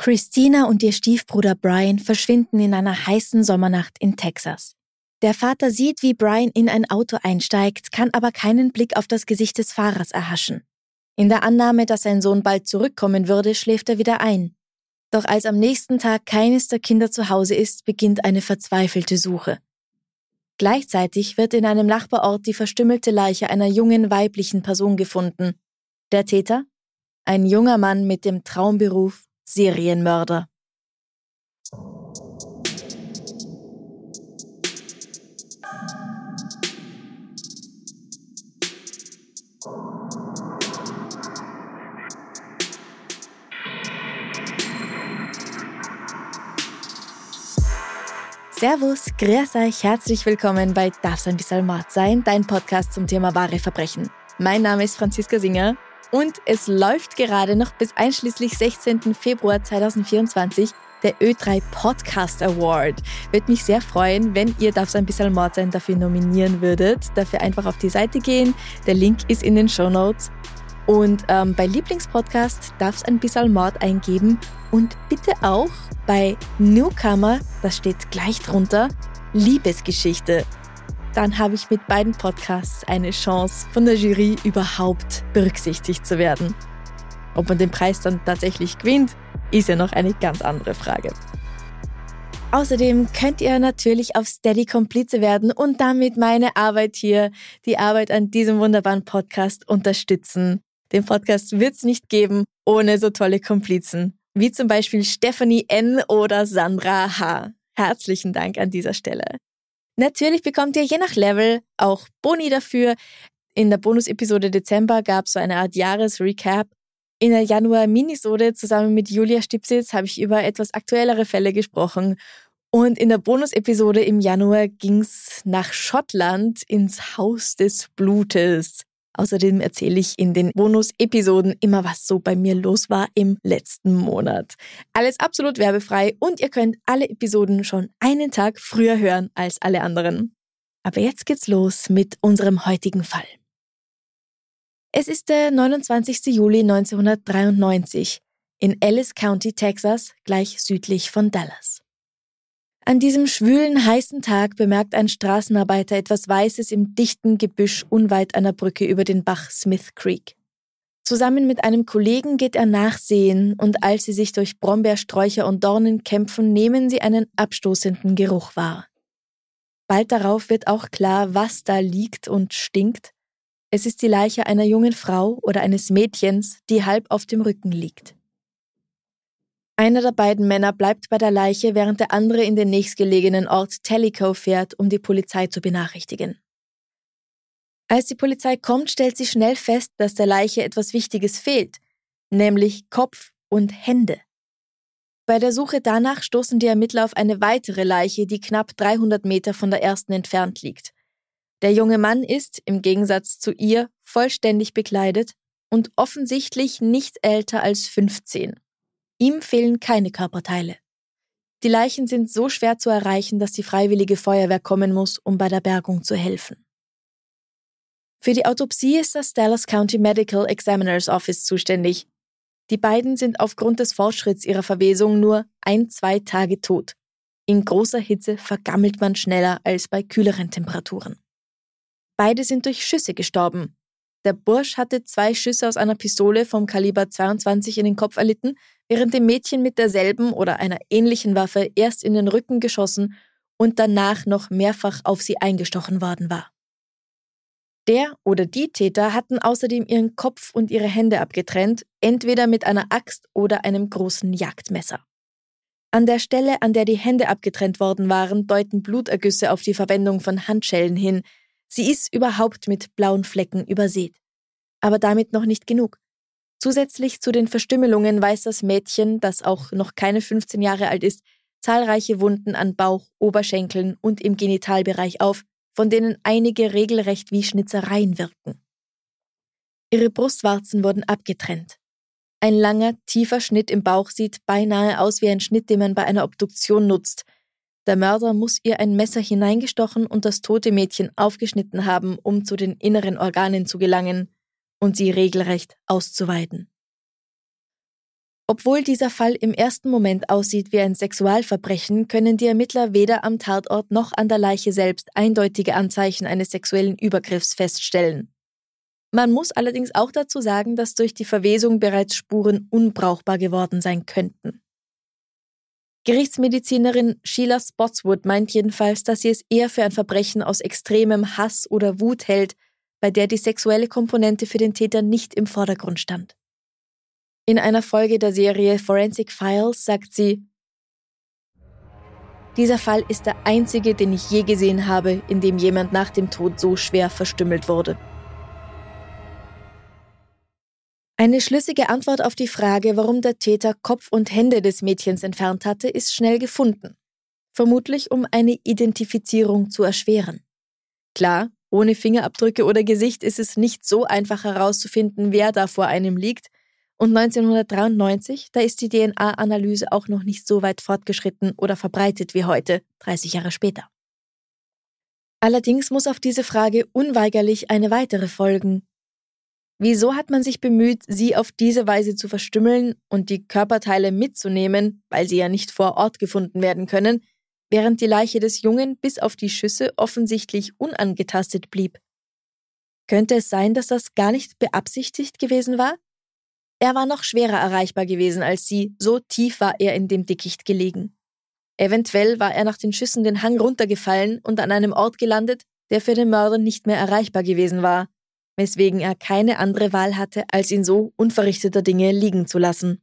Christina und ihr Stiefbruder Brian verschwinden in einer heißen Sommernacht in Texas. Der Vater sieht, wie Brian in ein Auto einsteigt, kann aber keinen Blick auf das Gesicht des Fahrers erhaschen. In der Annahme, dass sein Sohn bald zurückkommen würde, schläft er wieder ein. Doch als am nächsten Tag keines der Kinder zu Hause ist, beginnt eine verzweifelte Suche. Gleichzeitig wird in einem Nachbarort die verstümmelte Leiche einer jungen weiblichen Person gefunden. Der Täter? Ein junger Mann mit dem Traumberuf Serienmörder. Servus, grüß euch, herzlich willkommen bei Darf's ein bisschen Mord sein, dein Podcast zum Thema wahre Verbrechen. Mein Name ist Franziska Singer und es läuft gerade noch bis einschließlich 16. Februar 2024 der Ö3 Podcast Award. Würde mich sehr freuen, wenn ihr Darf's ein bisschen Mord sein dafür nominieren würdet. Dafür einfach auf die Seite gehen. Der Link ist in den Show Notes. Und ähm, bei Lieblingspodcast darf's ein bisschen Mord eingeben und bitte auch bei Newcomer, das steht gleich drunter, Liebesgeschichte. Dann habe ich mit beiden Podcasts eine Chance, von der Jury überhaupt berücksichtigt zu werden. Ob man den Preis dann tatsächlich gewinnt, ist ja noch eine ganz andere Frage. Außerdem könnt ihr natürlich auf Steady Komplize werden und damit meine Arbeit hier, die Arbeit an diesem wunderbaren Podcast unterstützen. Den Podcast wird es nicht geben ohne so tolle Komplizen wie zum Beispiel Stephanie N. oder Sandra H. Herzlichen Dank an dieser Stelle. Natürlich bekommt ihr je nach Level auch Boni dafür. In der Bonus-Episode Dezember gab es so eine Art Jahresrecap. In der Januar-Minisode zusammen mit Julia Stipsitz habe ich über etwas aktuellere Fälle gesprochen. Und in der Bonus-Episode im Januar ging es nach Schottland ins Haus des Blutes. Außerdem erzähle ich in den Bonus-Episoden immer, was so bei mir los war im letzten Monat. Alles absolut werbefrei und ihr könnt alle Episoden schon einen Tag früher hören als alle anderen. Aber jetzt geht's los mit unserem heutigen Fall. Es ist der 29. Juli 1993 in Ellis County, Texas, gleich südlich von Dallas. An diesem schwülen, heißen Tag bemerkt ein Straßenarbeiter etwas Weißes im dichten Gebüsch unweit einer Brücke über den Bach Smith Creek. Zusammen mit einem Kollegen geht er nachsehen und als sie sich durch Brombeersträucher und Dornen kämpfen, nehmen sie einen abstoßenden Geruch wahr. Bald darauf wird auch klar, was da liegt und stinkt. Es ist die Leiche einer jungen Frau oder eines Mädchens, die halb auf dem Rücken liegt. Einer der beiden Männer bleibt bei der Leiche, während der andere in den nächstgelegenen Ort Tellico fährt, um die Polizei zu benachrichtigen. Als die Polizei kommt, stellt sie schnell fest, dass der Leiche etwas Wichtiges fehlt, nämlich Kopf und Hände. Bei der Suche danach stoßen die Ermittler auf eine weitere Leiche, die knapp 300 Meter von der ersten entfernt liegt. Der junge Mann ist, im Gegensatz zu ihr, vollständig bekleidet und offensichtlich nicht älter als 15. Ihm fehlen keine Körperteile. Die Leichen sind so schwer zu erreichen, dass die freiwillige Feuerwehr kommen muss, um bei der Bergung zu helfen. Für die Autopsie ist das Dallas County Medical Examiner's Office zuständig. Die beiden sind aufgrund des Fortschritts ihrer Verwesung nur ein, zwei Tage tot. In großer Hitze vergammelt man schneller als bei kühleren Temperaturen. Beide sind durch Schüsse gestorben. Der Bursch hatte zwei Schüsse aus einer Pistole vom Kaliber 22 in den Kopf erlitten, während dem Mädchen mit derselben oder einer ähnlichen Waffe erst in den Rücken geschossen und danach noch mehrfach auf sie eingestochen worden war. Der oder die Täter hatten außerdem ihren Kopf und ihre Hände abgetrennt, entweder mit einer Axt oder einem großen Jagdmesser. An der Stelle, an der die Hände abgetrennt worden waren, deuten Blutergüsse auf die Verwendung von Handschellen hin. Sie ist überhaupt mit blauen Flecken übersät. Aber damit noch nicht genug. Zusätzlich zu den Verstümmelungen weist das Mädchen, das auch noch keine 15 Jahre alt ist, zahlreiche Wunden an Bauch, Oberschenkeln und im Genitalbereich auf, von denen einige regelrecht wie Schnitzereien wirkten. Ihre Brustwarzen wurden abgetrennt. Ein langer, tiefer Schnitt im Bauch sieht beinahe aus wie ein Schnitt, den man bei einer Obduktion nutzt. Der Mörder muss ihr ein Messer hineingestochen und das tote Mädchen aufgeschnitten haben, um zu den inneren Organen zu gelangen und sie regelrecht auszuweiden. Obwohl dieser Fall im ersten Moment aussieht wie ein Sexualverbrechen, können die Ermittler weder am Tatort noch an der Leiche selbst eindeutige Anzeichen eines sexuellen Übergriffs feststellen. Man muss allerdings auch dazu sagen, dass durch die Verwesung bereits Spuren unbrauchbar geworden sein könnten. Gerichtsmedizinerin Sheila Spotswood meint jedenfalls, dass sie es eher für ein Verbrechen aus extremem Hass oder Wut hält, bei der die sexuelle Komponente für den Täter nicht im Vordergrund stand. In einer Folge der Serie Forensic Files sagt sie, dieser Fall ist der einzige, den ich je gesehen habe, in dem jemand nach dem Tod so schwer verstümmelt wurde. Eine schlüssige Antwort auf die Frage, warum der Täter Kopf und Hände des Mädchens entfernt hatte, ist schnell gefunden. Vermutlich um eine Identifizierung zu erschweren. Klar, ohne Fingerabdrücke oder Gesicht ist es nicht so einfach herauszufinden, wer da vor einem liegt. Und 1993, da ist die DNA-Analyse auch noch nicht so weit fortgeschritten oder verbreitet wie heute, 30 Jahre später. Allerdings muss auf diese Frage unweigerlich eine weitere folgen. Wieso hat man sich bemüht, sie auf diese Weise zu verstümmeln und die Körperteile mitzunehmen, weil sie ja nicht vor Ort gefunden werden können, während die Leiche des Jungen bis auf die Schüsse offensichtlich unangetastet blieb. Könnte es sein, dass das gar nicht beabsichtigt gewesen war? Er war noch schwerer erreichbar gewesen als sie, so tief war er in dem Dickicht gelegen. Eventuell war er nach den Schüssen den Hang runtergefallen und an einem Ort gelandet, der für den Mörder nicht mehr erreichbar gewesen war, weswegen er keine andere Wahl hatte, als ihn so unverrichteter Dinge liegen zu lassen.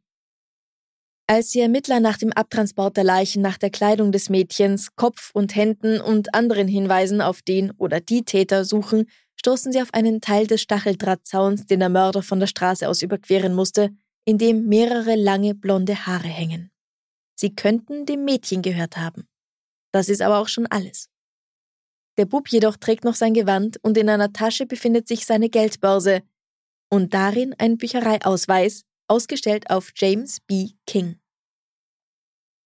Als die Ermittler nach dem Abtransport der Leichen nach der Kleidung des Mädchens, Kopf und Händen und anderen Hinweisen auf den oder die Täter suchen, stoßen sie auf einen Teil des Stacheldrahtzauns, den der Mörder von der Straße aus überqueren musste, in dem mehrere lange blonde Haare hängen. Sie könnten dem Mädchen gehört haben. Das ist aber auch schon alles. Der Bub jedoch trägt noch sein Gewand und in einer Tasche befindet sich seine Geldbörse und darin ein Büchereiausweis, ausgestellt auf James B. King.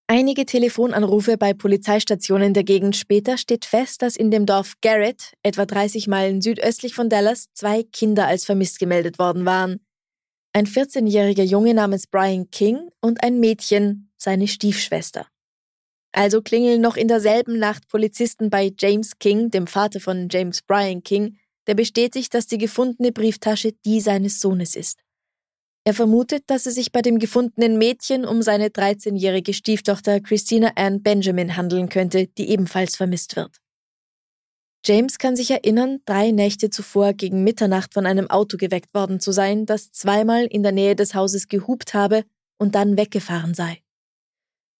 Einige Telefonanrufe bei Polizeistationen der Gegend später steht fest, dass in dem Dorf Garrett, etwa 30 Meilen südöstlich von Dallas, zwei Kinder als vermisst gemeldet worden waren. Ein 14-jähriger Junge namens Brian King und ein Mädchen, seine Stiefschwester. Also klingeln noch in derselben Nacht Polizisten bei James King, dem Vater von James Brian King, der bestätigt, dass die gefundene Brieftasche die seines Sohnes ist. Er vermutet, dass es sich bei dem gefundenen Mädchen um seine 13-jährige Stieftochter Christina Ann Benjamin handeln könnte, die ebenfalls vermisst wird. James kann sich erinnern, drei Nächte zuvor gegen Mitternacht von einem Auto geweckt worden zu sein, das zweimal in der Nähe des Hauses gehupt habe und dann weggefahren sei.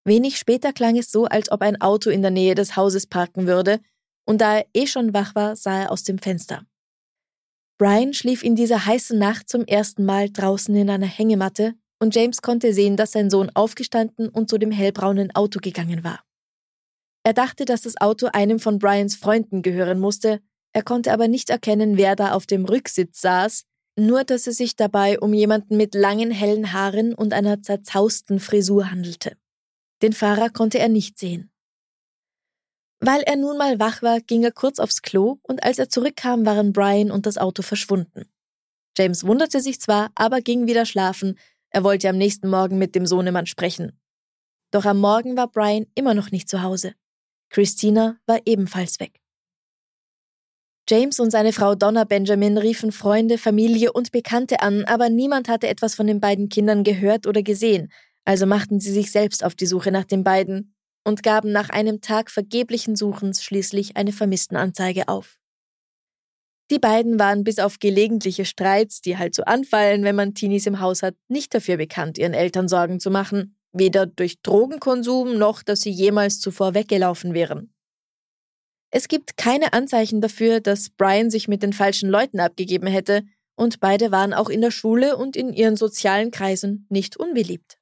Wenig später klang es so, als ob ein Auto in der Nähe des Hauses parken würde, und da er eh schon wach war, sah er aus dem Fenster. Brian schlief in dieser heißen Nacht zum ersten Mal draußen in einer Hängematte und James konnte sehen, dass sein Sohn aufgestanden und zu dem hellbraunen Auto gegangen war. Er dachte, dass das Auto einem von Brians Freunden gehören musste, er konnte aber nicht erkennen, wer da auf dem Rücksitz saß, nur dass es sich dabei um jemanden mit langen hellen Haaren und einer zerzausten Frisur handelte. Den Fahrer konnte er nicht sehen. Weil er nun mal wach war, ging er kurz aufs Klo und als er zurückkam, waren Brian und das Auto verschwunden. James wunderte sich zwar, aber ging wieder schlafen, er wollte am nächsten Morgen mit dem Sohnemann sprechen. Doch am Morgen war Brian immer noch nicht zu Hause. Christina war ebenfalls weg. James und seine Frau Donna Benjamin riefen Freunde, Familie und Bekannte an, aber niemand hatte etwas von den beiden Kindern gehört oder gesehen, also machten sie sich selbst auf die Suche nach den beiden, und gaben nach einem Tag vergeblichen Suchens schließlich eine Vermisstenanzeige auf. Die beiden waren bis auf gelegentliche Streits, die halt so anfallen, wenn man Teenies im Haus hat, nicht dafür bekannt, ihren Eltern Sorgen zu machen, weder durch Drogenkonsum noch, dass sie jemals zuvor weggelaufen wären. Es gibt keine Anzeichen dafür, dass Brian sich mit den falschen Leuten abgegeben hätte, und beide waren auch in der Schule und in ihren sozialen Kreisen nicht unbeliebt.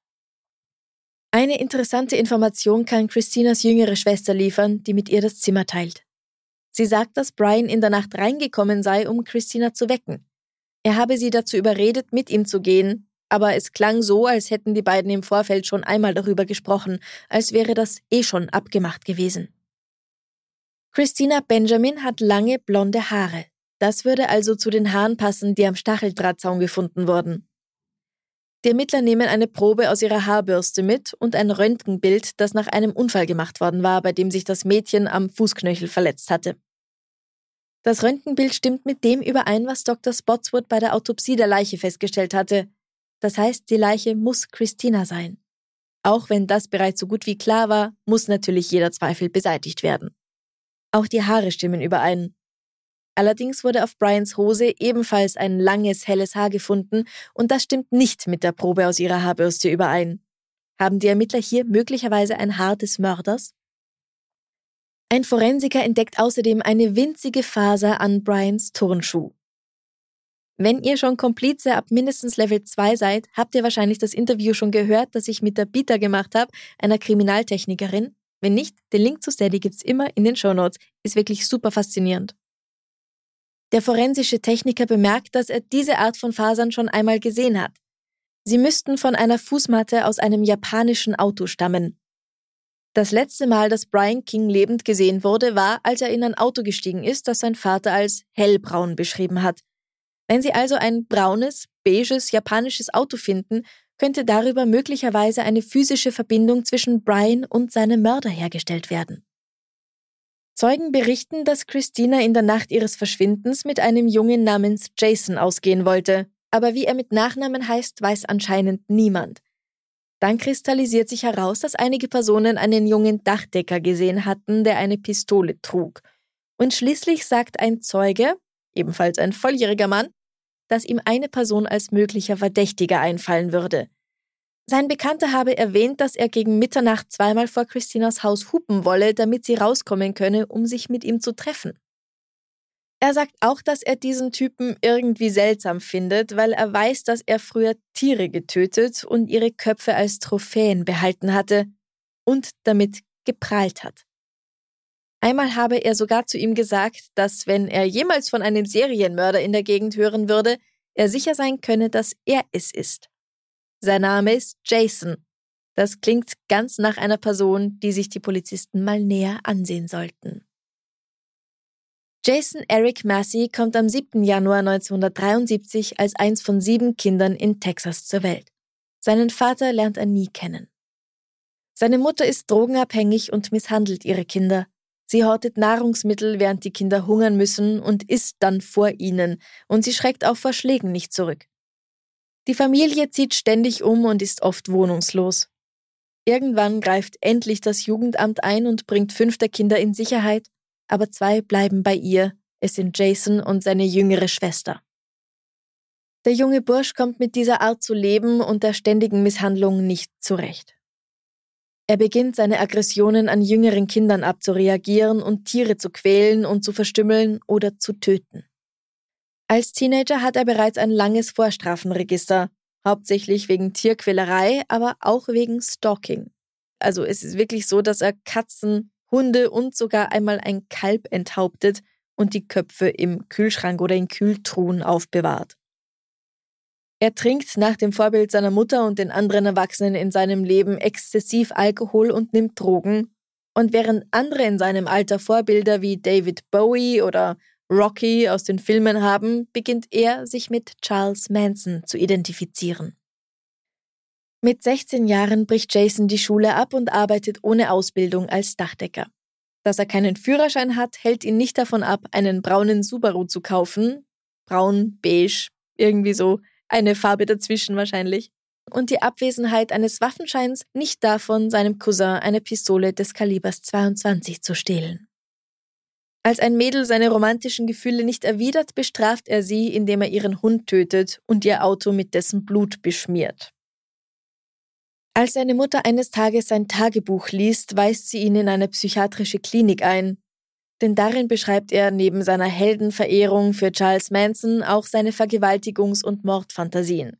Eine interessante Information kann Christinas jüngere Schwester liefern, die mit ihr das Zimmer teilt. Sie sagt, dass Brian in der Nacht reingekommen sei, um Christina zu wecken. Er habe sie dazu überredet, mit ihm zu gehen, aber es klang so, als hätten die beiden im Vorfeld schon einmal darüber gesprochen, als wäre das eh schon abgemacht gewesen. Christina Benjamin hat lange blonde Haare. Das würde also zu den Haaren passen, die am Stacheldrahtzaun gefunden wurden. Die Ermittler nehmen eine Probe aus ihrer Haarbürste mit und ein Röntgenbild, das nach einem Unfall gemacht worden war, bei dem sich das Mädchen am Fußknöchel verletzt hatte. Das Röntgenbild stimmt mit dem überein, was Dr. Spotswood bei der Autopsie der Leiche festgestellt hatte. Das heißt, die Leiche muss Christina sein. Auch wenn das bereits so gut wie klar war, muss natürlich jeder Zweifel beseitigt werden. Auch die Haare stimmen überein. Allerdings wurde auf Brians Hose ebenfalls ein langes, helles Haar gefunden und das stimmt nicht mit der Probe aus ihrer Haarbürste überein. Haben die Ermittler hier möglicherweise ein Haar des Mörders? Ein Forensiker entdeckt außerdem eine winzige Faser an Brians Turnschuh. Wenn ihr schon Komplize ab mindestens Level 2 seid, habt ihr wahrscheinlich das Interview schon gehört, das ich mit der Bita gemacht habe, einer Kriminaltechnikerin. Wenn nicht, den Link zu Steady gibt's immer in den Show Notes. Ist wirklich super faszinierend. Der forensische Techniker bemerkt, dass er diese Art von Fasern schon einmal gesehen hat. Sie müssten von einer Fußmatte aus einem japanischen Auto stammen. Das letzte Mal, dass Brian King lebend gesehen wurde, war, als er in ein Auto gestiegen ist, das sein Vater als hellbraun beschrieben hat. Wenn Sie also ein braunes, beiges japanisches Auto finden, könnte darüber möglicherweise eine physische Verbindung zwischen Brian und seinem Mörder hergestellt werden. Zeugen berichten, dass Christina in der Nacht ihres Verschwindens mit einem Jungen namens Jason ausgehen wollte, aber wie er mit Nachnamen heißt, weiß anscheinend niemand. Dann kristallisiert sich heraus, dass einige Personen einen jungen Dachdecker gesehen hatten, der eine Pistole trug. Und schließlich sagt ein Zeuge, ebenfalls ein volljähriger Mann, dass ihm eine Person als möglicher Verdächtiger einfallen würde. Sein Bekannter habe erwähnt, dass er gegen Mitternacht zweimal vor Christinas Haus hupen wolle, damit sie rauskommen könne, um sich mit ihm zu treffen. Er sagt auch, dass er diesen Typen irgendwie seltsam findet, weil er weiß, dass er früher Tiere getötet und ihre Köpfe als Trophäen behalten hatte und damit geprahlt hat. Einmal habe er sogar zu ihm gesagt, dass wenn er jemals von einem Serienmörder in der Gegend hören würde, er sicher sein könne, dass er es ist. Sein Name ist Jason. Das klingt ganz nach einer Person, die sich die Polizisten mal näher ansehen sollten. Jason Eric Massey kommt am 7. Januar 1973 als eins von sieben Kindern in Texas zur Welt. Seinen Vater lernt er nie kennen. Seine Mutter ist drogenabhängig und misshandelt ihre Kinder. Sie hortet Nahrungsmittel, während die Kinder hungern müssen und isst dann vor ihnen, und sie schreckt auch vor Schlägen nicht zurück. Die Familie zieht ständig um und ist oft wohnungslos. Irgendwann greift endlich das Jugendamt ein und bringt fünf der Kinder in Sicherheit, aber zwei bleiben bei ihr. Es sind Jason und seine jüngere Schwester. Der junge Bursch kommt mit dieser Art zu leben und der ständigen Misshandlung nicht zurecht. Er beginnt seine Aggressionen an jüngeren Kindern abzureagieren und Tiere zu quälen und zu verstümmeln oder zu töten. Als Teenager hat er bereits ein langes Vorstrafenregister, hauptsächlich wegen Tierquälerei, aber auch wegen Stalking. Also es ist wirklich so, dass er Katzen, Hunde und sogar einmal ein Kalb enthauptet und die Köpfe im Kühlschrank oder in Kühltruhen aufbewahrt. Er trinkt nach dem Vorbild seiner Mutter und den anderen Erwachsenen in seinem Leben exzessiv Alkohol und nimmt Drogen. Und während andere in seinem Alter Vorbilder wie David Bowie oder Rocky aus den Filmen haben, beginnt er sich mit Charles Manson zu identifizieren. Mit 16 Jahren bricht Jason die Schule ab und arbeitet ohne Ausbildung als Dachdecker. Dass er keinen Führerschein hat, hält ihn nicht davon ab, einen braunen Subaru zu kaufen. Braun, beige, irgendwie so, eine Farbe dazwischen wahrscheinlich. Und die Abwesenheit eines Waffenscheins nicht davon, seinem Cousin eine Pistole des Kalibers 22 zu stehlen. Als ein Mädel seine romantischen Gefühle nicht erwidert, bestraft er sie, indem er ihren Hund tötet und ihr Auto mit dessen Blut beschmiert. Als seine Mutter eines Tages sein Tagebuch liest, weist sie ihn in eine psychiatrische Klinik ein. denn darin beschreibt er neben seiner Heldenverehrung für Charles Manson auch seine Vergewaltigungs- und Mordfantasien.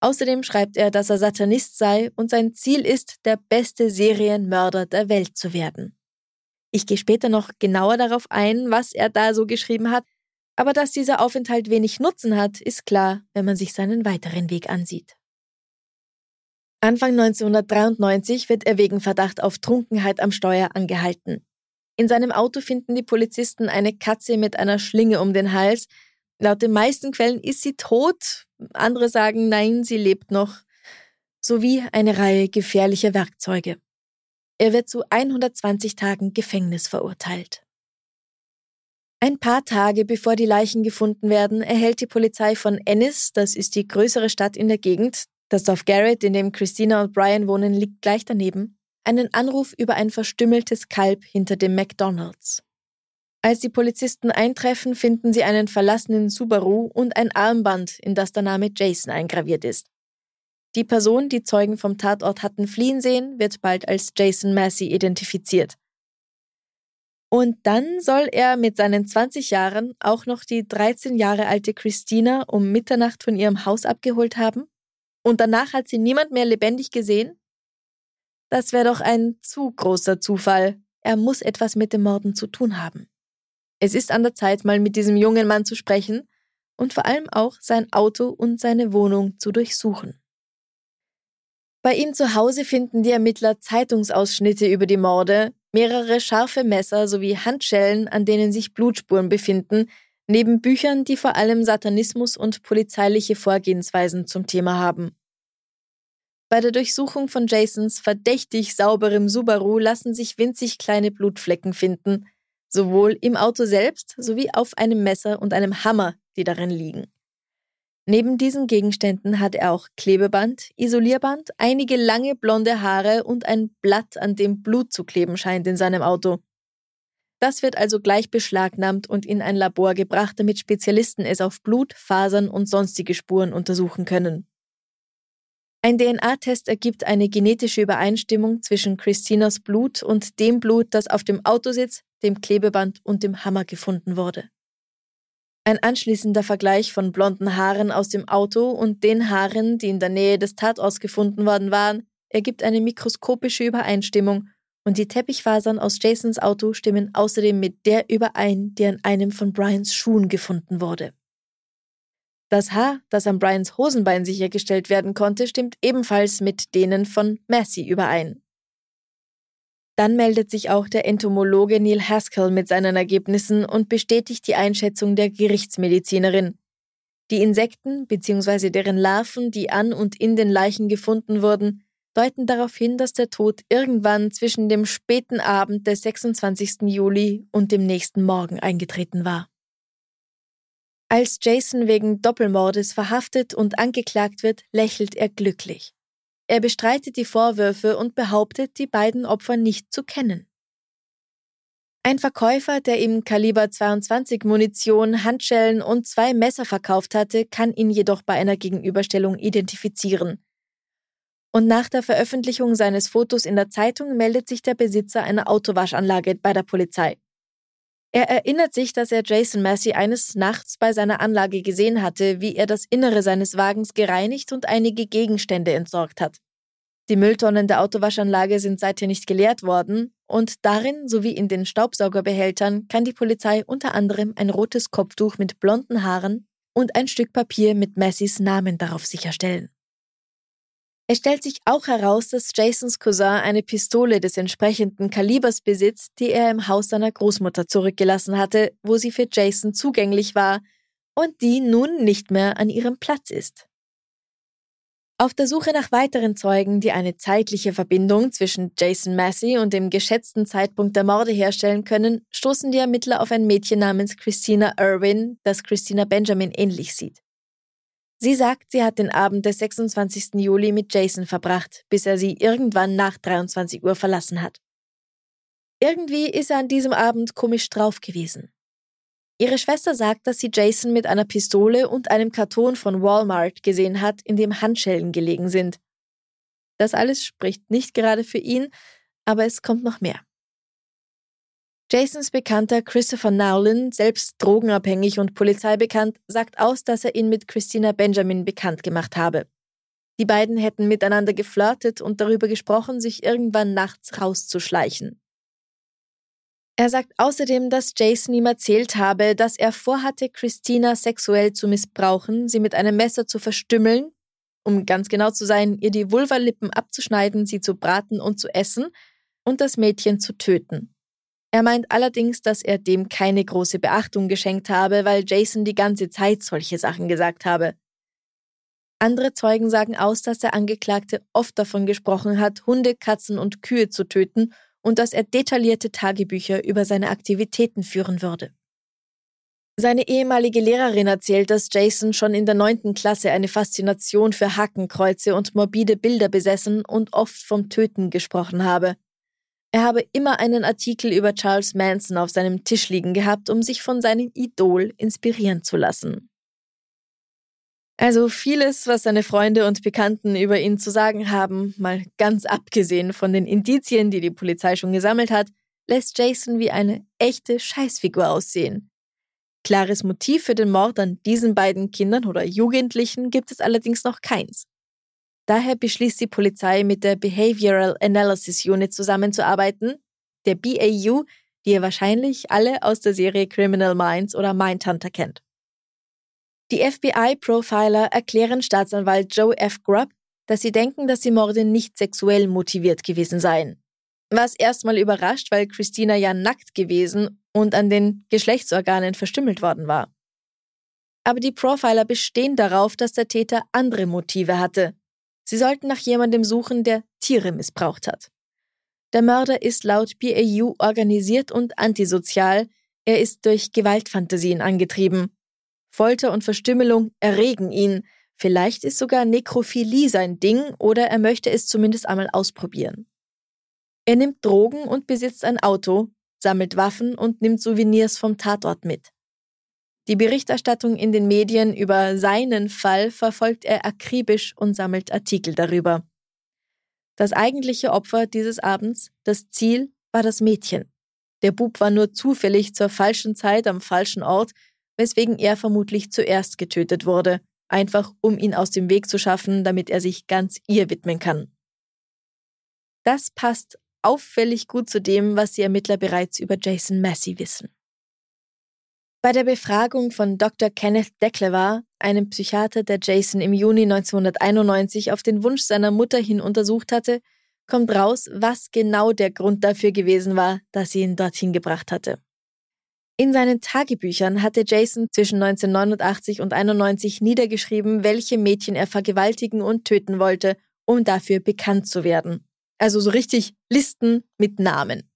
Außerdem schreibt er, dass er Satanist sei und sein Ziel ist, der beste Serienmörder der Welt zu werden. Ich gehe später noch genauer darauf ein, was er da so geschrieben hat, aber dass dieser Aufenthalt wenig Nutzen hat, ist klar, wenn man sich seinen weiteren Weg ansieht. Anfang 1993 wird er wegen Verdacht auf Trunkenheit am Steuer angehalten. In seinem Auto finden die Polizisten eine Katze mit einer Schlinge um den Hals. Laut den meisten Quellen ist sie tot, andere sagen nein, sie lebt noch, sowie eine Reihe gefährlicher Werkzeuge. Er wird zu 120 Tagen Gefängnis verurteilt. Ein paar Tage bevor die Leichen gefunden werden, erhält die Polizei von Ennis, das ist die größere Stadt in der Gegend, das Dorf Garrett, in dem Christina und Brian wohnen, liegt gleich daneben, einen Anruf über ein verstümmeltes Kalb hinter dem McDonald's. Als die Polizisten eintreffen, finden sie einen verlassenen Subaru und ein Armband, in das der Name Jason eingraviert ist. Die Person, die Zeugen vom Tatort hatten fliehen sehen, wird bald als Jason Massey identifiziert. Und dann soll er mit seinen 20 Jahren auch noch die 13 Jahre alte Christina um Mitternacht von ihrem Haus abgeholt haben? Und danach hat sie niemand mehr lebendig gesehen? Das wäre doch ein zu großer Zufall. Er muss etwas mit dem Morden zu tun haben. Es ist an der Zeit, mal mit diesem jungen Mann zu sprechen und vor allem auch sein Auto und seine Wohnung zu durchsuchen. Bei ihm zu Hause finden die Ermittler Zeitungsausschnitte über die Morde, mehrere scharfe Messer sowie Handschellen, an denen sich Blutspuren befinden, neben Büchern, die vor allem Satanismus und polizeiliche Vorgehensweisen zum Thema haben. Bei der Durchsuchung von Jasons verdächtig sauberem Subaru lassen sich winzig kleine Blutflecken finden, sowohl im Auto selbst sowie auf einem Messer und einem Hammer, die darin liegen. Neben diesen Gegenständen hat er auch Klebeband, Isolierband, einige lange blonde Haare und ein Blatt, an dem Blut zu kleben scheint in seinem Auto. Das wird also gleich beschlagnahmt und in ein Labor gebracht, damit Spezialisten es auf Blut, Fasern und sonstige Spuren untersuchen können. Ein DNA-Test ergibt eine genetische Übereinstimmung zwischen Christinas Blut und dem Blut, das auf dem Autositz, dem Klebeband und dem Hammer gefunden wurde. Ein anschließender Vergleich von blonden Haaren aus dem Auto und den Haaren, die in der Nähe des Tatorts gefunden worden waren, ergibt eine mikroskopische Übereinstimmung und die Teppichfasern aus Jasons Auto stimmen außerdem mit der überein, die an einem von Brians Schuhen gefunden wurde. Das Haar, das an Brians Hosenbein sichergestellt werden konnte, stimmt ebenfalls mit denen von Massey überein. Dann meldet sich auch der Entomologe Neil Haskell mit seinen Ergebnissen und bestätigt die Einschätzung der Gerichtsmedizinerin. Die Insekten bzw. deren Larven, die an und in den Leichen gefunden wurden, deuten darauf hin, dass der Tod irgendwann zwischen dem späten Abend des 26. Juli und dem nächsten Morgen eingetreten war. Als Jason wegen Doppelmordes verhaftet und angeklagt wird, lächelt er glücklich. Er bestreitet die Vorwürfe und behauptet, die beiden Opfer nicht zu kennen. Ein Verkäufer, der ihm Kaliber 22 Munition, Handschellen und zwei Messer verkauft hatte, kann ihn jedoch bei einer Gegenüberstellung identifizieren. Und nach der Veröffentlichung seines Fotos in der Zeitung meldet sich der Besitzer einer Autowaschanlage bei der Polizei. Er erinnert sich, dass er Jason Massey eines Nachts bei seiner Anlage gesehen hatte, wie er das Innere seines Wagens gereinigt und einige Gegenstände entsorgt hat. Die Mülltonnen der Autowaschanlage sind seither nicht geleert worden und darin sowie in den Staubsaugerbehältern kann die Polizei unter anderem ein rotes Kopftuch mit blonden Haaren und ein Stück Papier mit Massys Namen darauf sicherstellen. Es stellt sich auch heraus, dass Jasons Cousin eine Pistole des entsprechenden Kalibers besitzt, die er im Haus seiner Großmutter zurückgelassen hatte, wo sie für Jason zugänglich war und die nun nicht mehr an ihrem Platz ist. Auf der Suche nach weiteren Zeugen, die eine zeitliche Verbindung zwischen Jason Massey und dem geschätzten Zeitpunkt der Morde herstellen können, stoßen die Ermittler auf ein Mädchen namens Christina Irwin, das Christina Benjamin ähnlich sieht. Sie sagt, sie hat den Abend des 26. Juli mit Jason verbracht, bis er sie irgendwann nach 23 Uhr verlassen hat. Irgendwie ist er an diesem Abend komisch drauf gewesen. Ihre Schwester sagt, dass sie Jason mit einer Pistole und einem Karton von Walmart gesehen hat, in dem Handschellen gelegen sind. Das alles spricht nicht gerade für ihn, aber es kommt noch mehr. Jasons Bekannter Christopher Nowlin, selbst drogenabhängig und polizeibekannt, sagt aus, dass er ihn mit Christina Benjamin bekannt gemacht habe. Die beiden hätten miteinander geflirtet und darüber gesprochen, sich irgendwann nachts rauszuschleichen. Er sagt außerdem, dass Jason ihm erzählt habe, dass er vorhatte, Christina sexuell zu missbrauchen, sie mit einem Messer zu verstümmeln, um ganz genau zu sein, ihr die Vulvalippen abzuschneiden, sie zu braten und zu essen und das Mädchen zu töten. Er meint allerdings, dass er dem keine große Beachtung geschenkt habe, weil Jason die ganze Zeit solche Sachen gesagt habe. Andere Zeugen sagen aus, dass der Angeklagte oft davon gesprochen hat, Hunde, Katzen und Kühe zu töten und dass er detaillierte Tagebücher über seine Aktivitäten führen würde. Seine ehemalige Lehrerin erzählt, dass Jason schon in der neunten Klasse eine Faszination für Hakenkreuze und morbide Bilder besessen und oft vom Töten gesprochen habe. Er habe immer einen Artikel über Charles Manson auf seinem Tisch liegen gehabt, um sich von seinem Idol inspirieren zu lassen. Also vieles, was seine Freunde und Bekannten über ihn zu sagen haben, mal ganz abgesehen von den Indizien, die die Polizei schon gesammelt hat, lässt Jason wie eine echte Scheißfigur aussehen. Klares Motiv für den Mord an diesen beiden Kindern oder Jugendlichen gibt es allerdings noch keins. Daher beschließt die Polizei mit der Behavioral Analysis Unit zusammenzuarbeiten, der BAU, die ihr wahrscheinlich alle aus der Serie Criminal Minds oder Mindhunter kennt. Die FBI-Profiler erklären Staatsanwalt Joe F. Grubb, dass sie denken, dass die Morde nicht sexuell motiviert gewesen seien. Was erstmal überrascht, weil Christina ja nackt gewesen und an den Geschlechtsorganen verstümmelt worden war. Aber die Profiler bestehen darauf, dass der Täter andere Motive hatte, Sie sollten nach jemandem suchen, der Tiere missbraucht hat. Der Mörder ist laut BAU organisiert und antisozial, er ist durch Gewaltfantasien angetrieben. Folter und Verstümmelung erregen ihn, vielleicht ist sogar Nekrophilie sein Ding oder er möchte es zumindest einmal ausprobieren. Er nimmt Drogen und besitzt ein Auto, sammelt Waffen und nimmt Souvenirs vom Tatort mit. Die Berichterstattung in den Medien über seinen Fall verfolgt er akribisch und sammelt Artikel darüber. Das eigentliche Opfer dieses Abends, das Ziel, war das Mädchen. Der Bub war nur zufällig zur falschen Zeit am falschen Ort, weswegen er vermutlich zuerst getötet wurde, einfach um ihn aus dem Weg zu schaffen, damit er sich ganz ihr widmen kann. Das passt auffällig gut zu dem, was die Ermittler bereits über Jason Massey wissen. Bei der Befragung von Dr. Kenneth Declevar, einem Psychiater, der Jason im Juni 1991 auf den Wunsch seiner Mutter hin untersucht hatte, kommt raus, was genau der Grund dafür gewesen war, dass sie ihn dorthin gebracht hatte. In seinen Tagebüchern hatte Jason zwischen 1989 und 91 niedergeschrieben, welche Mädchen er vergewaltigen und töten wollte, um dafür bekannt zu werden. Also so richtig Listen mit Namen.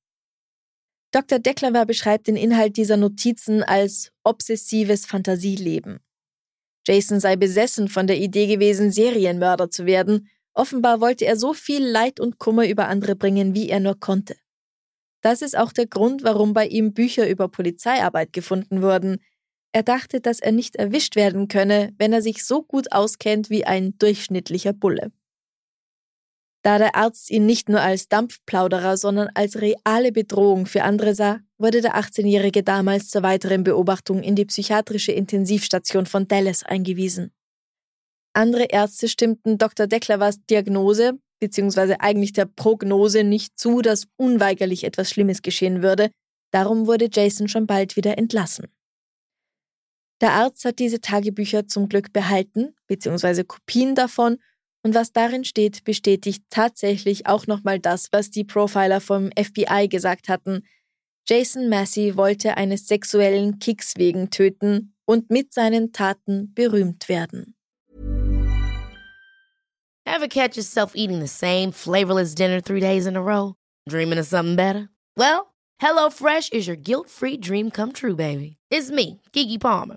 Dr. Declaver beschreibt den Inhalt dieser Notizen als obsessives Fantasieleben. Jason sei besessen von der Idee gewesen, Serienmörder zu werden. Offenbar wollte er so viel Leid und Kummer über andere bringen, wie er nur konnte. Das ist auch der Grund, warum bei ihm Bücher über Polizeiarbeit gefunden wurden. Er dachte, dass er nicht erwischt werden könne, wenn er sich so gut auskennt wie ein durchschnittlicher Bulle. Da der Arzt ihn nicht nur als Dampfplauderer, sondern als reale Bedrohung für andere sah, wurde der 18-Jährige damals zur weiteren Beobachtung in die psychiatrische Intensivstation von Dallas eingewiesen. Andere Ärzte stimmten Dr. Deklavas Diagnose bzw. eigentlich der Prognose nicht zu, dass unweigerlich etwas Schlimmes geschehen würde. Darum wurde Jason schon bald wieder entlassen. Der Arzt hat diese Tagebücher zum Glück behalten, bzw. Kopien davon und was darin steht, bestätigt tatsächlich auch nochmal das, was die Profiler vom FBI gesagt hatten. Jason Massey wollte eines sexuellen Kicks wegen töten und mit seinen Taten berühmt werden. Ever catch yourself eating the same flavorless dinner three days in a row? Dreaming of something better? Well, HelloFresh is your guilt-free dream come true, baby. It's me, Kiki Palmer.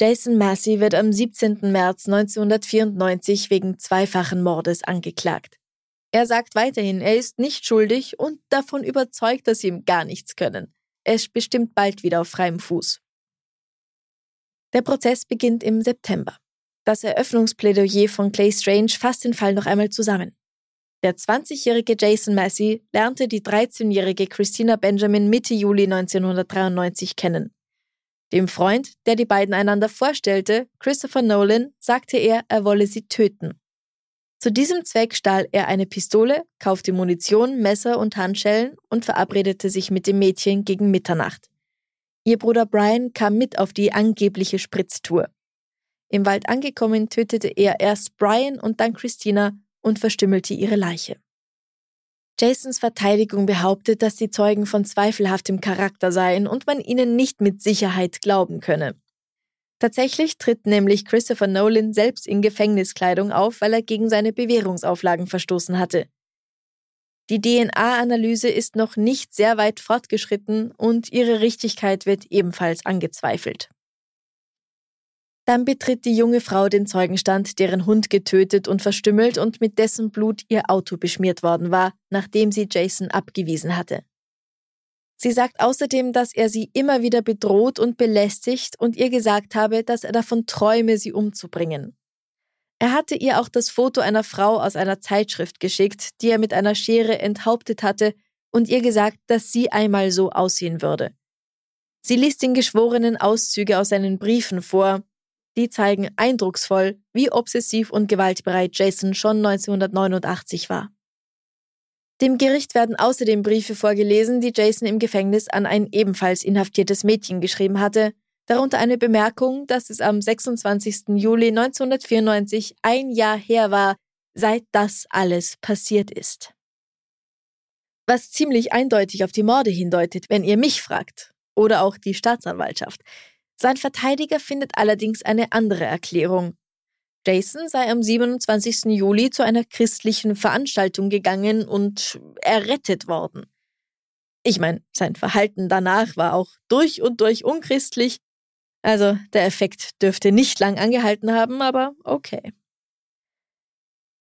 Jason Massey wird am 17. März 1994 wegen zweifachen Mordes angeklagt. Er sagt weiterhin, er ist nicht schuldig und davon überzeugt, dass sie ihm gar nichts können. Er ist bestimmt bald wieder auf freiem Fuß. Der Prozess beginnt im September. Das Eröffnungsplädoyer von Clay Strange fasst den Fall noch einmal zusammen. Der 20-jährige Jason Massey lernte die 13-jährige Christina Benjamin Mitte Juli 1993 kennen. Dem Freund, der die beiden einander vorstellte, Christopher Nolan, sagte er, er wolle sie töten. Zu diesem Zweck stahl er eine Pistole, kaufte Munition, Messer und Handschellen und verabredete sich mit dem Mädchen gegen Mitternacht. Ihr Bruder Brian kam mit auf die angebliche Spritztour. Im Wald angekommen, tötete er erst Brian und dann Christina und verstümmelte ihre Leiche. Jasons Verteidigung behauptet, dass die Zeugen von zweifelhaftem Charakter seien und man ihnen nicht mit Sicherheit glauben könne. Tatsächlich tritt nämlich Christopher Nolan selbst in Gefängniskleidung auf, weil er gegen seine Bewährungsauflagen verstoßen hatte. Die DNA-Analyse ist noch nicht sehr weit fortgeschritten und ihre Richtigkeit wird ebenfalls angezweifelt. Dann betritt die junge Frau den Zeugenstand, deren Hund getötet und verstümmelt und mit dessen Blut ihr Auto beschmiert worden war, nachdem sie Jason abgewiesen hatte. Sie sagt außerdem, dass er sie immer wieder bedroht und belästigt und ihr gesagt habe, dass er davon träume, sie umzubringen. Er hatte ihr auch das Foto einer Frau aus einer Zeitschrift geschickt, die er mit einer Schere enthauptet hatte, und ihr gesagt, dass sie einmal so aussehen würde. Sie liest den Geschworenen Auszüge aus seinen Briefen vor, die zeigen eindrucksvoll, wie obsessiv und gewaltbereit Jason schon 1989 war. Dem Gericht werden außerdem Briefe vorgelesen, die Jason im Gefängnis an ein ebenfalls inhaftiertes Mädchen geschrieben hatte, darunter eine Bemerkung, dass es am 26. Juli 1994 ein Jahr her war, seit das alles passiert ist. Was ziemlich eindeutig auf die Morde hindeutet, wenn ihr mich fragt, oder auch die Staatsanwaltschaft. Sein Verteidiger findet allerdings eine andere Erklärung. Jason sei am 27. Juli zu einer christlichen Veranstaltung gegangen und errettet worden. Ich meine, sein Verhalten danach war auch durch und durch unchristlich, also der Effekt dürfte nicht lang angehalten haben, aber okay.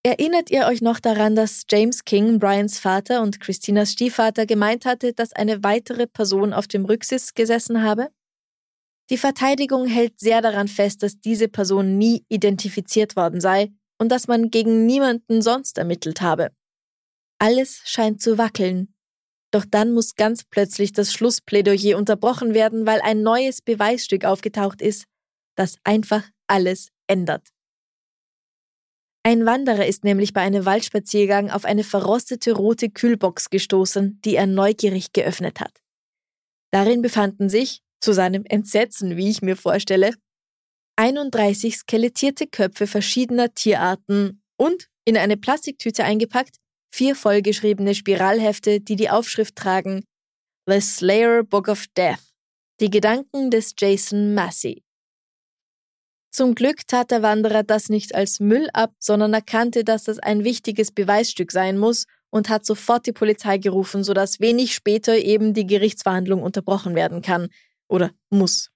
Erinnert ihr euch noch daran, dass James King, Brians Vater und Christinas Stiefvater gemeint hatte, dass eine weitere Person auf dem Rücksitz gesessen habe? Die Verteidigung hält sehr daran fest, dass diese Person nie identifiziert worden sei und dass man gegen niemanden sonst ermittelt habe. Alles scheint zu wackeln. Doch dann muss ganz plötzlich das Schlussplädoyer unterbrochen werden, weil ein neues Beweisstück aufgetaucht ist, das einfach alles ändert. Ein Wanderer ist nämlich bei einem Waldspaziergang auf eine verrostete rote Kühlbox gestoßen, die er neugierig geöffnet hat. Darin befanden sich, zu seinem Entsetzen, wie ich mir vorstelle, 31 skelettierte Köpfe verschiedener Tierarten und in eine Plastiktüte eingepackt vier vollgeschriebene Spiralhefte, die die Aufschrift tragen The Slayer Book of Death, die Gedanken des Jason Massey. Zum Glück tat der Wanderer das nicht als Müll ab, sondern erkannte, dass das ein wichtiges Beweisstück sein muss und hat sofort die Polizei gerufen, sodass wenig später eben die Gerichtsverhandlung unterbrochen werden kann, oder muss.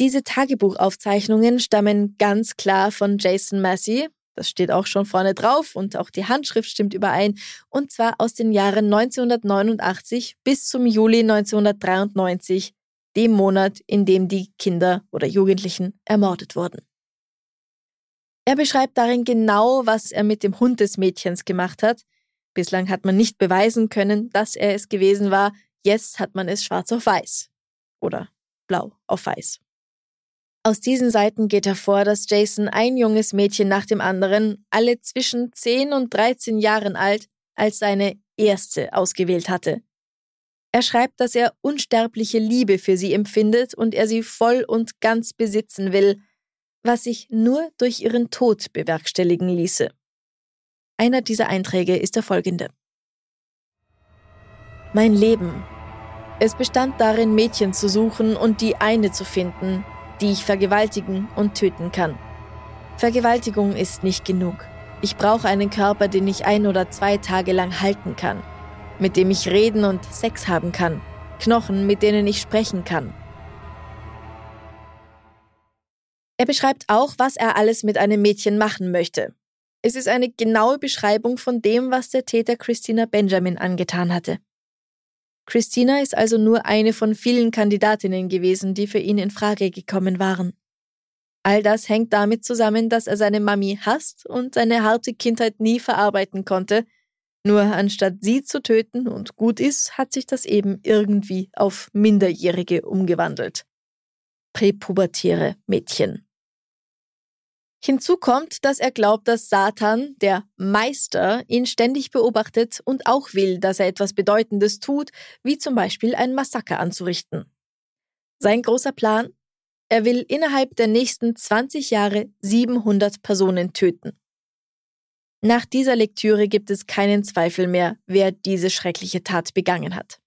Diese Tagebuchaufzeichnungen stammen ganz klar von Jason Massey, das steht auch schon vorne drauf und auch die Handschrift stimmt überein, und zwar aus den Jahren 1989 bis zum Juli 1993, dem Monat, in dem die Kinder oder Jugendlichen ermordet wurden. Er beschreibt darin genau, was er mit dem Hund des Mädchens gemacht hat. Bislang hat man nicht beweisen können, dass er es gewesen war, jetzt hat man es schwarz auf weiß oder blau auf weiß. Aus diesen Seiten geht hervor, dass Jason ein junges Mädchen nach dem anderen, alle zwischen 10 und 13 Jahren alt, als seine erste ausgewählt hatte. Er schreibt, dass er unsterbliche Liebe für sie empfindet und er sie voll und ganz besitzen will, was sich nur durch ihren Tod bewerkstelligen ließe. Einer dieser Einträge ist der folgende. Mein Leben. Es bestand darin, Mädchen zu suchen und die eine zu finden, die ich vergewaltigen und töten kann. Vergewaltigung ist nicht genug. Ich brauche einen Körper, den ich ein oder zwei Tage lang halten kann, mit dem ich reden und Sex haben kann, Knochen, mit denen ich sprechen kann. Er beschreibt auch, was er alles mit einem Mädchen machen möchte. Es ist eine genaue Beschreibung von dem, was der Täter Christina Benjamin angetan hatte. Christina ist also nur eine von vielen Kandidatinnen gewesen, die für ihn in Frage gekommen waren. All das hängt damit zusammen, dass er seine Mami hasst und seine harte Kindheit nie verarbeiten konnte. Nur anstatt sie zu töten und gut ist, hat sich das eben irgendwie auf Minderjährige umgewandelt. Präpubertäre Mädchen. Hinzu kommt, dass er glaubt, dass Satan, der Meister, ihn ständig beobachtet und auch will, dass er etwas Bedeutendes tut, wie zum Beispiel ein Massaker anzurichten. Sein großer Plan? Er will innerhalb der nächsten 20 Jahre 700 Personen töten. Nach dieser Lektüre gibt es keinen Zweifel mehr, wer diese schreckliche Tat begangen hat.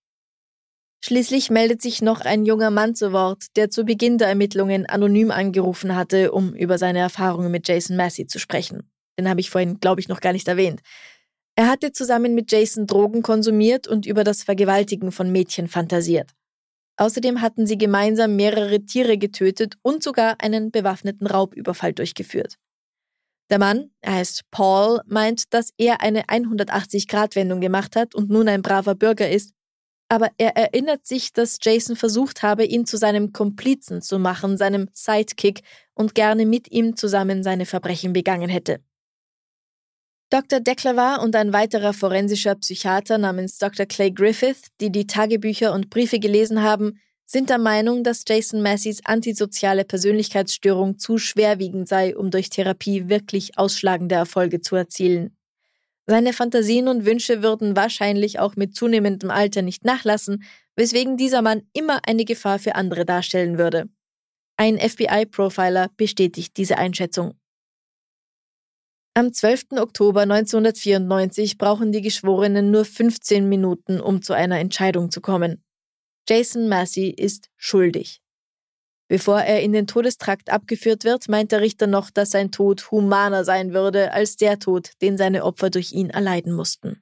Schließlich meldet sich noch ein junger Mann zu Wort, der zu Beginn der Ermittlungen anonym angerufen hatte, um über seine Erfahrungen mit Jason Massey zu sprechen. Den habe ich vorhin, glaube ich, noch gar nicht erwähnt. Er hatte zusammen mit Jason Drogen konsumiert und über das Vergewaltigen von Mädchen fantasiert. Außerdem hatten sie gemeinsam mehrere Tiere getötet und sogar einen bewaffneten Raubüberfall durchgeführt. Der Mann, er heißt Paul, meint, dass er eine 180-Grad-Wendung gemacht hat und nun ein braver Bürger ist, aber er erinnert sich, dass Jason versucht habe, ihn zu seinem Komplizen zu machen, seinem Sidekick und gerne mit ihm zusammen seine Verbrechen begangen hätte. Dr. Declavar und ein weiterer forensischer Psychiater namens Dr. Clay Griffith, die die Tagebücher und Briefe gelesen haben, sind der Meinung, dass Jason Masseys antisoziale Persönlichkeitsstörung zu schwerwiegend sei, um durch Therapie wirklich ausschlagende Erfolge zu erzielen. Seine Fantasien und Wünsche würden wahrscheinlich auch mit zunehmendem Alter nicht nachlassen, weswegen dieser Mann immer eine Gefahr für andere darstellen würde. Ein FBI-Profiler bestätigt diese Einschätzung. Am 12. Oktober 1994 brauchen die Geschworenen nur 15 Minuten, um zu einer Entscheidung zu kommen. Jason Massey ist schuldig. Bevor er in den Todestrakt abgeführt wird, meint der Richter noch, dass sein Tod humaner sein würde als der Tod, den seine Opfer durch ihn erleiden mussten.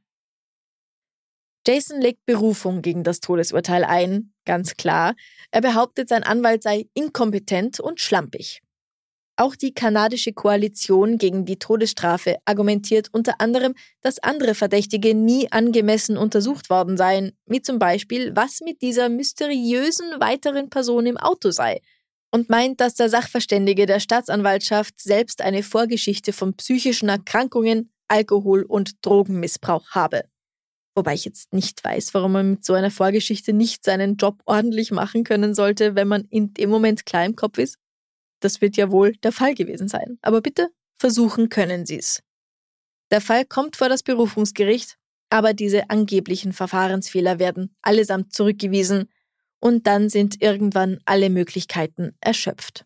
Jason legt Berufung gegen das Todesurteil ein, ganz klar. Er behauptet, sein Anwalt sei inkompetent und schlampig. Auch die kanadische Koalition gegen die Todesstrafe argumentiert unter anderem, dass andere Verdächtige nie angemessen untersucht worden seien, wie zum Beispiel, was mit dieser mysteriösen weiteren Person im Auto sei, und meint, dass der Sachverständige der Staatsanwaltschaft selbst eine Vorgeschichte von psychischen Erkrankungen, Alkohol- und Drogenmissbrauch habe. Wobei ich jetzt nicht weiß, warum man mit so einer Vorgeschichte nicht seinen Job ordentlich machen können sollte, wenn man in dem Moment klar im Kopf ist. Das wird ja wohl der Fall gewesen sein. Aber bitte, versuchen können Sie es. Der Fall kommt vor das Berufungsgericht, aber diese angeblichen Verfahrensfehler werden allesamt zurückgewiesen und dann sind irgendwann alle Möglichkeiten erschöpft.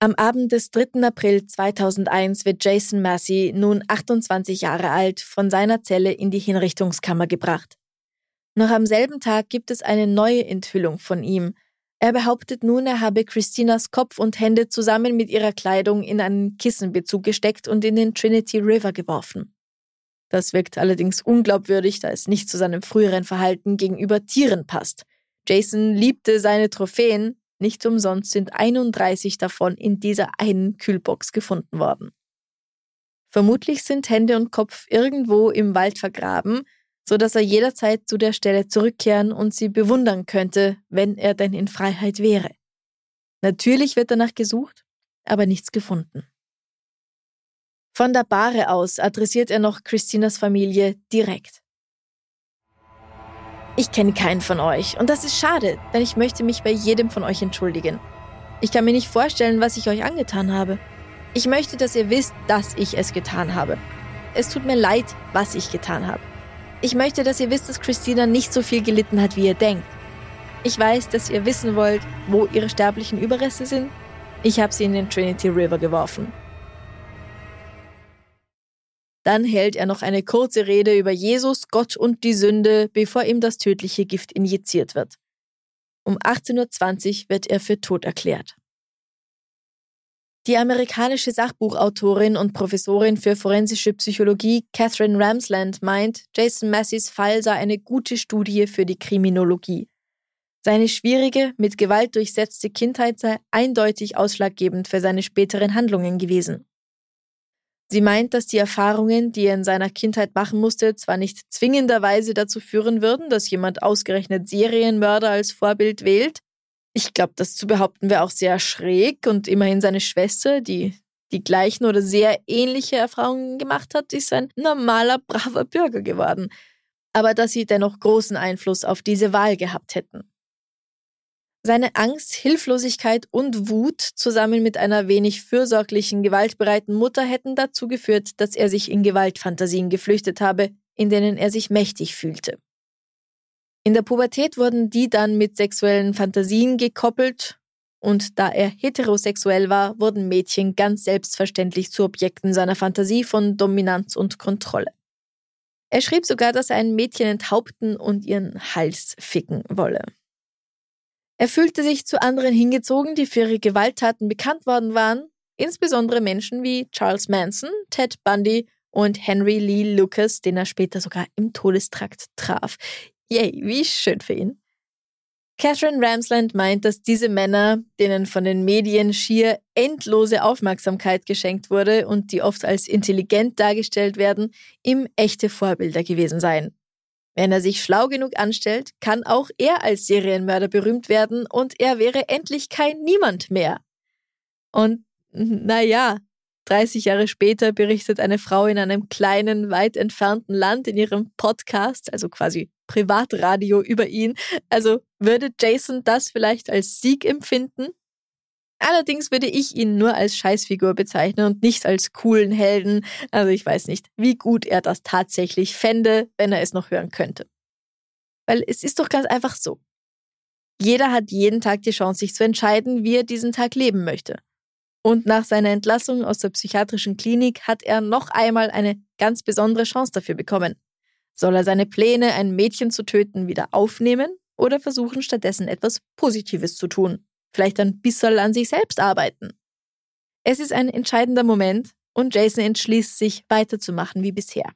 Am Abend des 3. April 2001 wird Jason Massey, nun 28 Jahre alt, von seiner Zelle in die Hinrichtungskammer gebracht. Noch am selben Tag gibt es eine neue Enthüllung von ihm. Er behauptet nun, er habe Christinas Kopf und Hände zusammen mit ihrer Kleidung in einen Kissenbezug gesteckt und in den Trinity River geworfen. Das wirkt allerdings unglaubwürdig, da es nicht zu seinem früheren Verhalten gegenüber Tieren passt. Jason liebte seine Trophäen, nicht umsonst sind 31 davon in dieser einen Kühlbox gefunden worden. Vermutlich sind Hände und Kopf irgendwo im Wald vergraben, so dass er jederzeit zu der Stelle zurückkehren und sie bewundern könnte, wenn er denn in Freiheit wäre. Natürlich wird danach gesucht, aber nichts gefunden. Von der Bahre aus adressiert er noch Christinas Familie direkt. Ich kenne keinen von euch und das ist schade, denn ich möchte mich bei jedem von euch entschuldigen. Ich kann mir nicht vorstellen, was ich euch angetan habe. Ich möchte, dass ihr wisst, dass ich es getan habe. Es tut mir leid, was ich getan habe. Ich möchte, dass ihr wisst, dass Christina nicht so viel gelitten hat, wie ihr denkt. Ich weiß, dass ihr wissen wollt, wo ihre sterblichen Überreste sind Ich habe sie in den Trinity River geworfen. Dann hält er noch eine kurze Rede über Jesus, Gott und die Sünde, bevor ihm das tödliche Gift injiziert wird. Um 18.20 Uhr wird er für tot erklärt. Die amerikanische Sachbuchautorin und Professorin für forensische Psychologie Catherine Ramsland meint, Jason Masseys Fall sei eine gute Studie für die Kriminologie. Seine schwierige, mit Gewalt durchsetzte Kindheit sei eindeutig ausschlaggebend für seine späteren Handlungen gewesen. Sie meint, dass die Erfahrungen, die er in seiner Kindheit machen musste, zwar nicht zwingenderweise dazu führen würden, dass jemand ausgerechnet Serienmörder als Vorbild wählt. Ich glaube, das zu behaupten wäre auch sehr schräg und immerhin seine Schwester, die die gleichen oder sehr ähnliche Erfahrungen gemacht hat, ist ein normaler, braver Bürger geworden. Aber dass sie dennoch großen Einfluss auf diese Wahl gehabt hätten. Seine Angst, Hilflosigkeit und Wut zusammen mit einer wenig fürsorglichen, gewaltbereiten Mutter hätten dazu geführt, dass er sich in Gewaltfantasien geflüchtet habe, in denen er sich mächtig fühlte. In der Pubertät wurden die dann mit sexuellen Fantasien gekoppelt und da er heterosexuell war, wurden Mädchen ganz selbstverständlich zu Objekten seiner Fantasie von Dominanz und Kontrolle. Er schrieb sogar, dass er ein Mädchen enthaupten und ihren Hals ficken wolle. Er fühlte sich zu anderen hingezogen, die für ihre Gewalttaten bekannt worden waren, insbesondere Menschen wie Charles Manson, Ted Bundy und Henry Lee Lucas, den er später sogar im Todestrakt traf. Yay, wie schön für ihn. Catherine Ramsland meint, dass diese Männer, denen von den Medien schier endlose Aufmerksamkeit geschenkt wurde und die oft als intelligent dargestellt werden, ihm echte Vorbilder gewesen seien. Wenn er sich schlau genug anstellt, kann auch er als Serienmörder berühmt werden und er wäre endlich kein Niemand mehr. Und naja, 30 Jahre später berichtet eine Frau in einem kleinen, weit entfernten Land in ihrem Podcast, also quasi Privatradio über ihn. Also würde Jason das vielleicht als Sieg empfinden? Allerdings würde ich ihn nur als Scheißfigur bezeichnen und nicht als coolen Helden. Also ich weiß nicht, wie gut er das tatsächlich fände, wenn er es noch hören könnte. Weil es ist doch ganz einfach so. Jeder hat jeden Tag die Chance, sich zu entscheiden, wie er diesen Tag leben möchte. Und nach seiner Entlassung aus der psychiatrischen Klinik hat er noch einmal eine ganz besondere Chance dafür bekommen. Soll er seine Pläne, ein Mädchen zu töten, wieder aufnehmen oder versuchen, stattdessen etwas Positives zu tun? Vielleicht ein bisschen an sich selbst arbeiten. Es ist ein entscheidender Moment und Jason entschließt sich weiterzumachen wie bisher.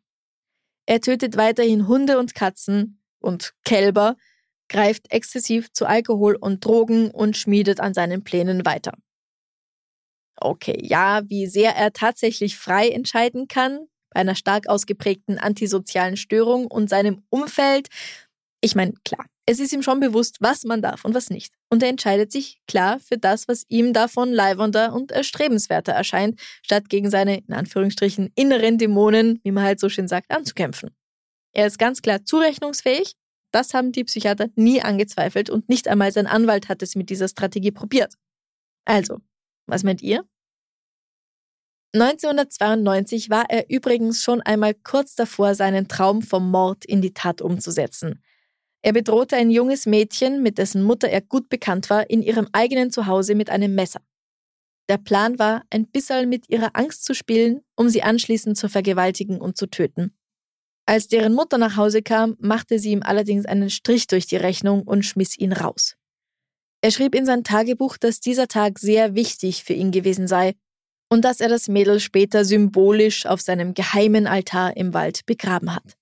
Er tötet weiterhin Hunde und Katzen und Kälber, greift exzessiv zu Alkohol und Drogen und schmiedet an seinen Plänen weiter. Okay, ja, wie sehr er tatsächlich frei entscheiden kann, bei einer stark ausgeprägten antisozialen Störung und seinem Umfeld. Ich meine, klar, es ist ihm schon bewusst, was man darf und was nicht. Und er entscheidet sich klar für das, was ihm davon leibender und erstrebenswerter erscheint, statt gegen seine, in Anführungsstrichen, inneren Dämonen, wie man halt so schön sagt, anzukämpfen. Er ist ganz klar zurechnungsfähig. Das haben die Psychiater nie angezweifelt und nicht einmal sein Anwalt hat es mit dieser Strategie probiert. Also, was meint ihr? 1992 war er übrigens schon einmal kurz davor, seinen Traum vom Mord in die Tat umzusetzen. Er bedrohte ein junges Mädchen, mit dessen Mutter er gut bekannt war, in ihrem eigenen Zuhause mit einem Messer. Der Plan war, ein bisschen mit ihrer Angst zu spielen, um sie anschließend zu vergewaltigen und zu töten. Als deren Mutter nach Hause kam, machte sie ihm allerdings einen Strich durch die Rechnung und schmiss ihn raus. Er schrieb in sein Tagebuch, dass dieser Tag sehr wichtig für ihn gewesen sei und dass er das Mädel später symbolisch auf seinem geheimen Altar im Wald begraben hat.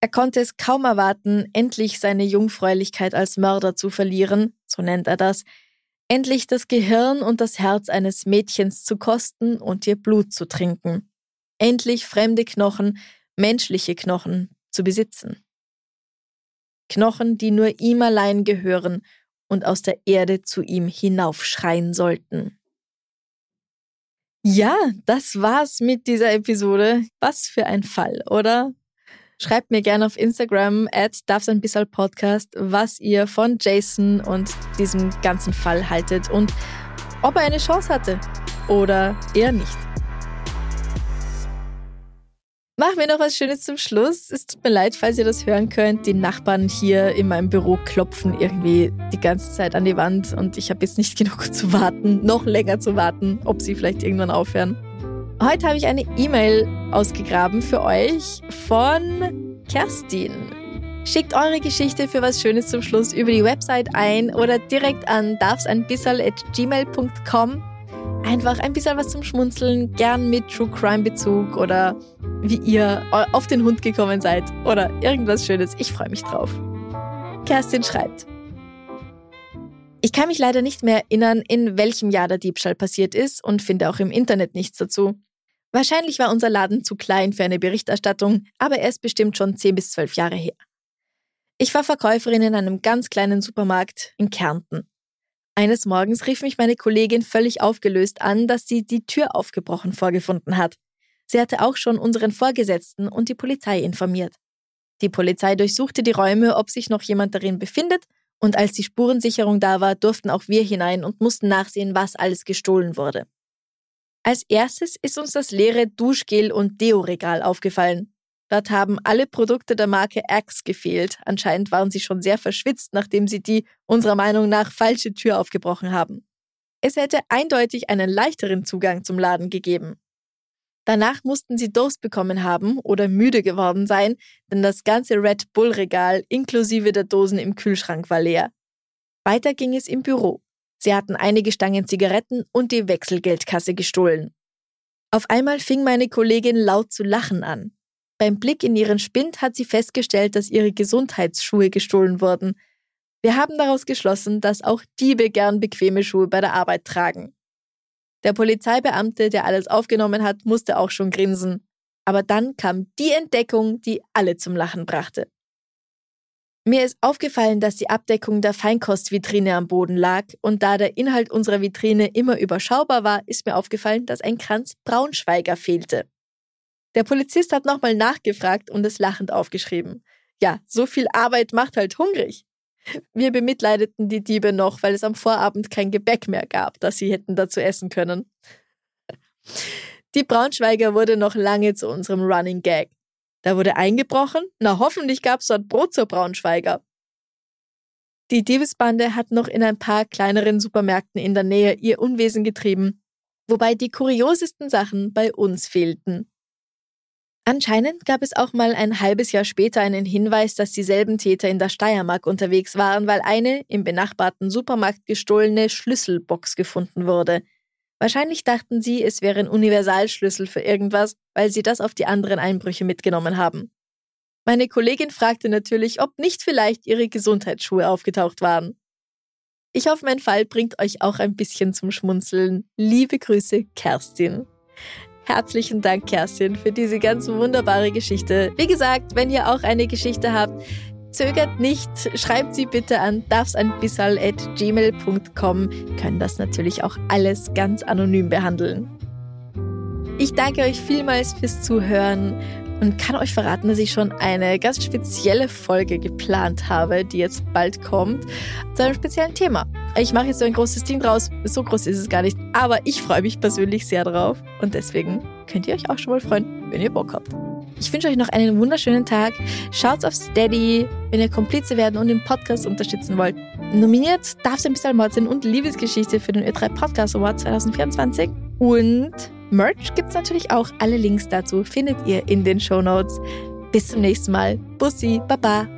Er konnte es kaum erwarten, endlich seine Jungfräulichkeit als Mörder zu verlieren, so nennt er das, endlich das Gehirn und das Herz eines Mädchens zu kosten und ihr Blut zu trinken, endlich fremde Knochen, menschliche Knochen zu besitzen. Knochen, die nur ihm allein gehören und aus der Erde zu ihm hinaufschreien sollten. Ja, das war's mit dieser Episode. Was für ein Fall, oder? Schreibt mir gerne auf Instagram at Podcast, was ihr von Jason und diesem ganzen Fall haltet und ob er eine Chance hatte oder eher nicht. Machen wir noch was Schönes zum Schluss. Es tut mir leid, falls ihr das hören könnt. Die Nachbarn hier in meinem Büro klopfen irgendwie die ganze Zeit an die Wand und ich habe jetzt nicht genug zu warten, noch länger zu warten, ob sie vielleicht irgendwann aufhören. Heute habe ich eine E-Mail ausgegraben für euch von Kerstin. Schickt eure Geschichte für was Schönes zum Schluss über die Website ein oder direkt an darfseinbisserl.gmail.com einfach ein bisschen was zum Schmunzeln, gern mit True Crime Bezug oder wie ihr auf den Hund gekommen seid oder irgendwas Schönes. Ich freue mich drauf. Kerstin schreibt. Ich kann mich leider nicht mehr erinnern, in welchem Jahr der Diebstahl passiert ist und finde auch im Internet nichts dazu. Wahrscheinlich war unser Laden zu klein für eine Berichterstattung, aber er ist bestimmt schon 10 bis 12 Jahre her. Ich war Verkäuferin in einem ganz kleinen Supermarkt in Kärnten. Eines Morgens rief mich meine Kollegin völlig aufgelöst an, dass sie die Tür aufgebrochen vorgefunden hat. Sie hatte auch schon unseren Vorgesetzten und die Polizei informiert. Die Polizei durchsuchte die Räume, ob sich noch jemand darin befindet, und als die Spurensicherung da war, durften auch wir hinein und mussten nachsehen, was alles gestohlen wurde. Als erstes ist uns das leere Duschgel- und Deo-Regal aufgefallen. Dort haben alle Produkte der Marke Axe gefehlt. Anscheinend waren sie schon sehr verschwitzt, nachdem sie die, unserer Meinung nach, falsche Tür aufgebrochen haben. Es hätte eindeutig einen leichteren Zugang zum Laden gegeben. Danach mussten sie Durst bekommen haben oder müde geworden sein, denn das ganze Red Bull Regal inklusive der Dosen im Kühlschrank war leer. Weiter ging es im Büro. Sie hatten einige Stangen Zigaretten und die Wechselgeldkasse gestohlen. Auf einmal fing meine Kollegin laut zu lachen an. Beim Blick in ihren Spind hat sie festgestellt, dass ihre Gesundheitsschuhe gestohlen wurden. Wir haben daraus geschlossen, dass auch Diebe gern bequeme Schuhe bei der Arbeit tragen. Der Polizeibeamte, der alles aufgenommen hat, musste auch schon grinsen. Aber dann kam die Entdeckung, die alle zum Lachen brachte. Mir ist aufgefallen, dass die Abdeckung der Feinkostvitrine am Boden lag und da der Inhalt unserer Vitrine immer überschaubar war, ist mir aufgefallen, dass ein Kranz Braunschweiger fehlte. Der Polizist hat nochmal nachgefragt und es lachend aufgeschrieben. Ja, so viel Arbeit macht halt hungrig. Wir bemitleideten die Diebe noch, weil es am Vorabend kein Gebäck mehr gab, das sie hätten dazu essen können. Die Braunschweiger wurde noch lange zu unserem Running Gag. Da wurde eingebrochen, na hoffentlich gab's dort Brot zur Braunschweiger. Die Diebesbande hat noch in ein paar kleineren Supermärkten in der Nähe ihr Unwesen getrieben, wobei die kuriosesten Sachen bei uns fehlten. Anscheinend gab es auch mal ein halbes Jahr später einen Hinweis, dass dieselben Täter in der Steiermark unterwegs waren, weil eine im benachbarten Supermarkt gestohlene Schlüsselbox gefunden wurde. Wahrscheinlich dachten sie, es wäre ein Universalschlüssel für irgendwas, weil sie das auf die anderen Einbrüche mitgenommen haben. Meine Kollegin fragte natürlich, ob nicht vielleicht ihre Gesundheitsschuhe aufgetaucht waren. Ich hoffe, mein Fall bringt euch auch ein bisschen zum Schmunzeln. Liebe Grüße, Kerstin. Herzlichen Dank, Kerstin, für diese ganz wunderbare Geschichte. Wie gesagt, wenn ihr auch eine Geschichte habt, zögert nicht, schreibt sie bitte an darfsanbissal.gmail.com. Können das natürlich auch alles ganz anonym behandeln. Ich danke euch vielmals fürs Zuhören und kann euch verraten, dass ich schon eine ganz spezielle Folge geplant habe, die jetzt bald kommt, zu einem speziellen Thema. Ich mache jetzt so ein großes Ding draus. So groß ist es gar nicht. Aber ich freue mich persönlich sehr drauf. Und deswegen könnt ihr euch auch schon mal freuen, wenn ihr Bock habt. Ich wünsche euch noch einen wunderschönen Tag. Schaut auf Steady, wenn ihr Komplize werden und den Podcast unterstützen wollt. Nominiert darf ein bisschen Mord sein und Liebesgeschichte für den Ö3 Podcast Award 2024. Und Merch gibt es natürlich auch. Alle Links dazu findet ihr in den Show Notes. Bis zum nächsten Mal. Bussi, Baba.